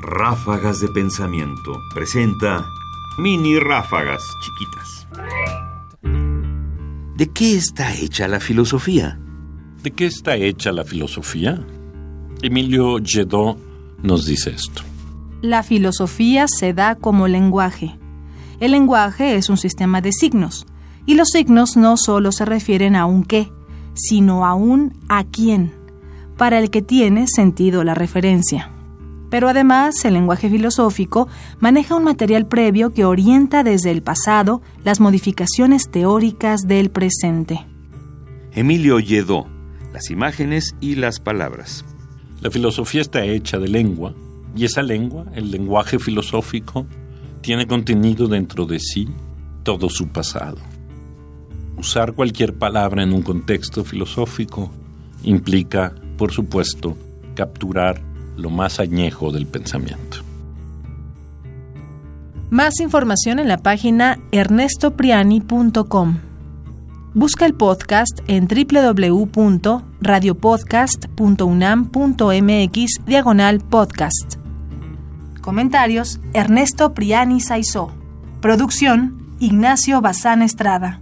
Ráfagas de Pensamiento presenta mini ráfagas chiquitas. ¿De qué está hecha la filosofía? ¿De qué está hecha la filosofía? Emilio Jedot nos dice esto. La filosofía se da como lenguaje. El lenguaje es un sistema de signos, y los signos no solo se refieren a un qué, sino a un a quién, para el que tiene sentido la referencia. Pero además, el lenguaje filosófico maneja un material previo que orienta desde el pasado las modificaciones teóricas del presente. Emilio Lledó, las imágenes y las palabras. La filosofía está hecha de lengua, y esa lengua, el lenguaje filosófico, tiene contenido dentro de sí todo su pasado. Usar cualquier palabra en un contexto filosófico implica, por supuesto, capturar lo más añejo del pensamiento. Más información en la página ernestopriani.com. Busca el podcast en www.radiopodcast.unam.mx diagonal podcast. Comentarios Ernesto Priani Saizó. Producción Ignacio Bazán Estrada.